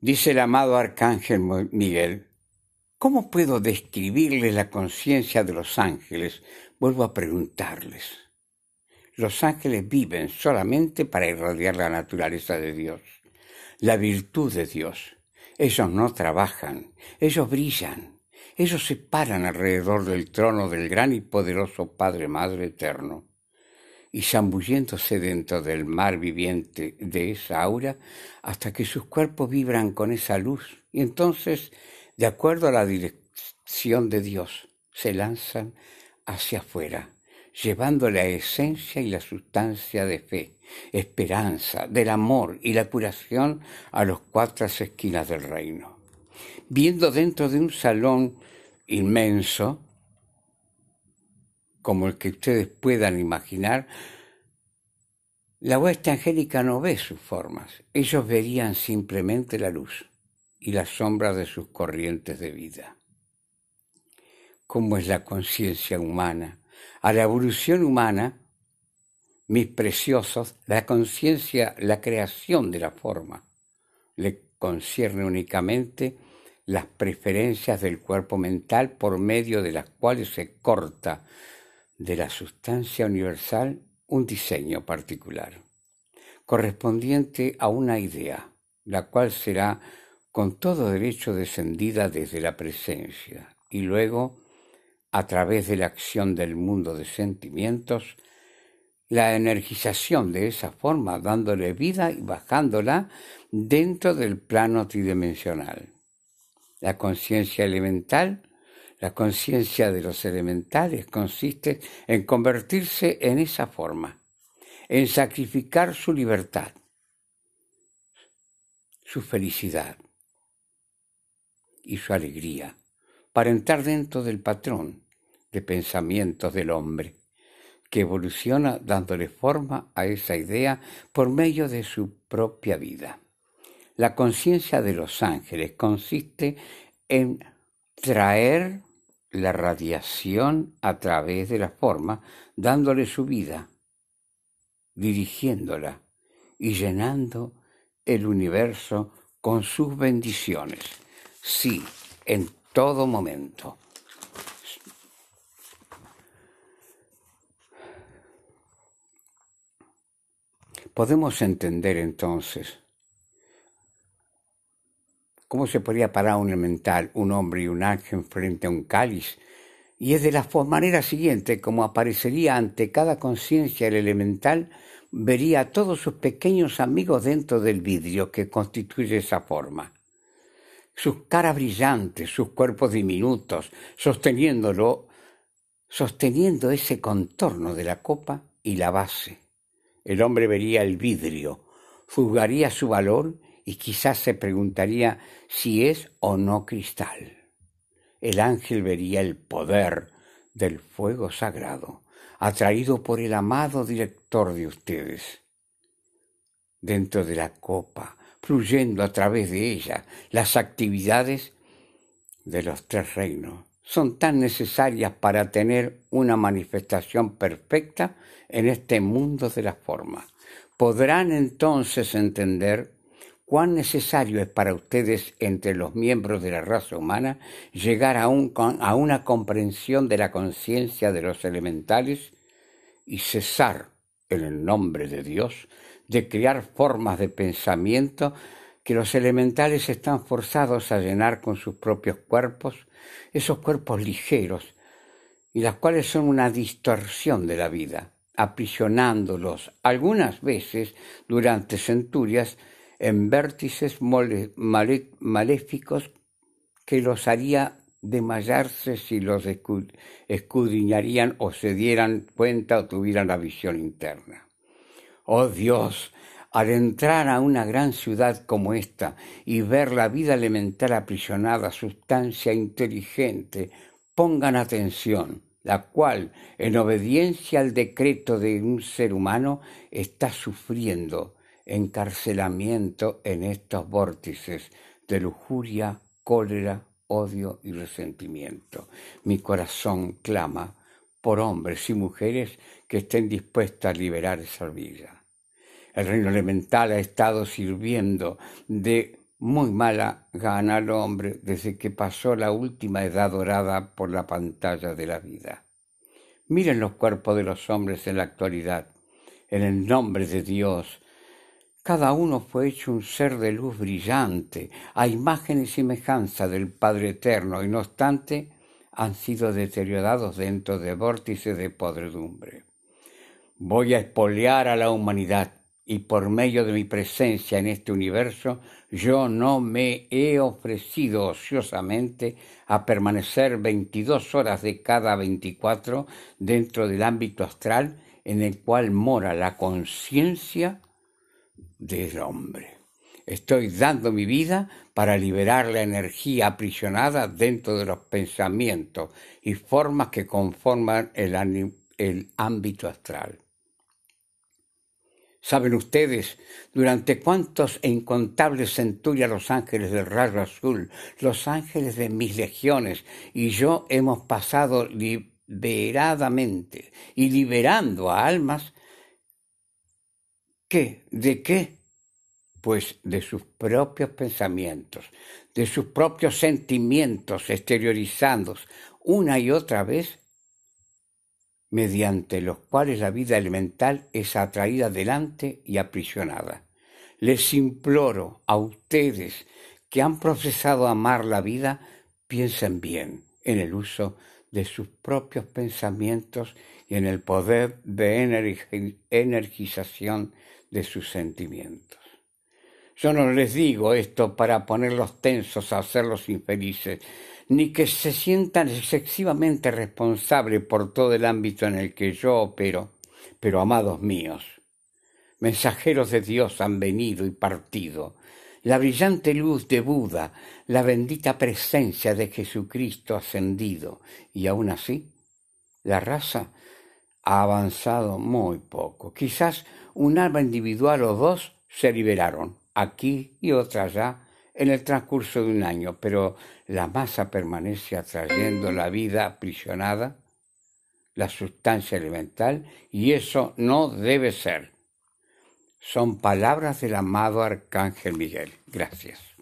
Dice el amado Arcángel Miguel, ¿cómo puedo describirles la conciencia de los ángeles? Vuelvo a preguntarles. Los ángeles viven solamente para irradiar la naturaleza de Dios, la virtud de Dios. Ellos no trabajan, ellos brillan, ellos se paran alrededor del trono del gran y poderoso Padre Madre Eterno y zambulléndose dentro del mar viviente de esa aura hasta que sus cuerpos vibran con esa luz y entonces, de acuerdo a la dirección de Dios, se lanzan hacia afuera, llevando la esencia y la sustancia de fe, esperanza, del amor y la curación a las cuatro esquinas del reino. Viendo dentro de un salón inmenso, como el que ustedes puedan imaginar, la hueste angélica no ve sus formas, ellos verían simplemente la luz y las sombras de sus corrientes de vida. ¿Cómo es la conciencia humana? A la evolución humana, mis preciosos, la conciencia, la creación de la forma, le concierne únicamente las preferencias del cuerpo mental por medio de las cuales se corta de la sustancia universal un diseño particular, correspondiente a una idea, la cual será con todo derecho descendida desde la presencia y luego, a través de la acción del mundo de sentimientos, la energización de esa forma, dándole vida y bajándola dentro del plano tridimensional. La conciencia elemental la conciencia de los elementales consiste en convertirse en esa forma, en sacrificar su libertad, su felicidad y su alegría para entrar dentro del patrón de pensamientos del hombre, que evoluciona dándole forma a esa idea por medio de su propia vida. La conciencia de los ángeles consiste en traer la radiación a través de la forma, dándole su vida, dirigiéndola y llenando el universo con sus bendiciones. Sí, en todo momento. Podemos entender entonces ¿Cómo se podría parar un elemental, un hombre y un ángel frente a un cáliz? Y es de la manera siguiente como aparecería ante cada conciencia el elemental, vería a todos sus pequeños amigos dentro del vidrio que constituye esa forma. Sus caras brillantes, sus cuerpos diminutos, sosteniéndolo, sosteniendo ese contorno de la copa y la base. El hombre vería el vidrio, juzgaría su valor y quizás se preguntaría si es o no cristal. El ángel vería el poder del fuego sagrado, atraído por el amado director de ustedes. Dentro de la copa, fluyendo a través de ella, las actividades de los tres reinos son tan necesarias para tener una manifestación perfecta en este mundo de la forma. Podrán entonces entender cuán necesario es para ustedes entre los miembros de la raza humana llegar a, a una comprensión de la conciencia de los elementales y cesar, en el nombre de Dios, de crear formas de pensamiento que los elementales están forzados a llenar con sus propios cuerpos, esos cuerpos ligeros, y las cuales son una distorsión de la vida, aprisionándolos algunas veces durante centurias en vértices maléficos que los haría desmayarse si los escudriñarían o se dieran cuenta o tuvieran la visión interna. Oh Dios, al entrar a una gran ciudad como esta y ver la vida elemental aprisionada, sustancia inteligente, pongan atención, la cual, en obediencia al decreto de un ser humano, está sufriendo encarcelamiento en estos vórtices de lujuria, cólera, odio y resentimiento. Mi corazón clama por hombres y mujeres que estén dispuestos a liberar esa vida. El reino elemental ha estado sirviendo de muy mala gana al hombre desde que pasó la última edad dorada por la pantalla de la vida. Miren los cuerpos de los hombres en la actualidad. En el nombre de Dios, cada uno fue hecho un ser de luz brillante, a imagen y semejanza del Padre Eterno, y no obstante han sido deteriorados dentro de vórtices de podredumbre. Voy a espolear a la humanidad y por medio de mi presencia en este universo, yo no me he ofrecido ociosamente a permanecer 22 horas de cada 24 dentro del ámbito astral en el cual mora la conciencia del hombre. Estoy dando mi vida para liberar la energía aprisionada dentro de los pensamientos y formas que conforman el, ámbito astral. ¿Saben ustedes durante cuántos e incontables centurias los ángeles del rayo azul, los ángeles de mis legiones y yo hemos pasado liberadamente y liberando a almas ¿Qué? ¿De qué? Pues de sus propios pensamientos, de sus propios sentimientos exteriorizados una y otra vez, mediante los cuales la vida elemental es atraída adelante y aprisionada. Les imploro a ustedes que han procesado amar la vida, piensen bien en el uso de sus propios pensamientos y en el poder de energización de sus sentimientos. Yo no les digo esto para ponerlos tensos hacerlos infelices, ni que se sientan excesivamente responsables por todo el ámbito en el que yo opero, pero amados míos, mensajeros de Dios han venido y partido, la brillante luz de Buda, la bendita presencia de Jesucristo ascendido, y aún así, la raza ha avanzado muy poco, quizás un alma individual o dos se liberaron, aquí y otra allá, en el transcurso de un año, pero la masa permanece atrayendo la vida aprisionada, la sustancia elemental, y eso no debe ser. Son palabras del amado Arcángel Miguel. Gracias.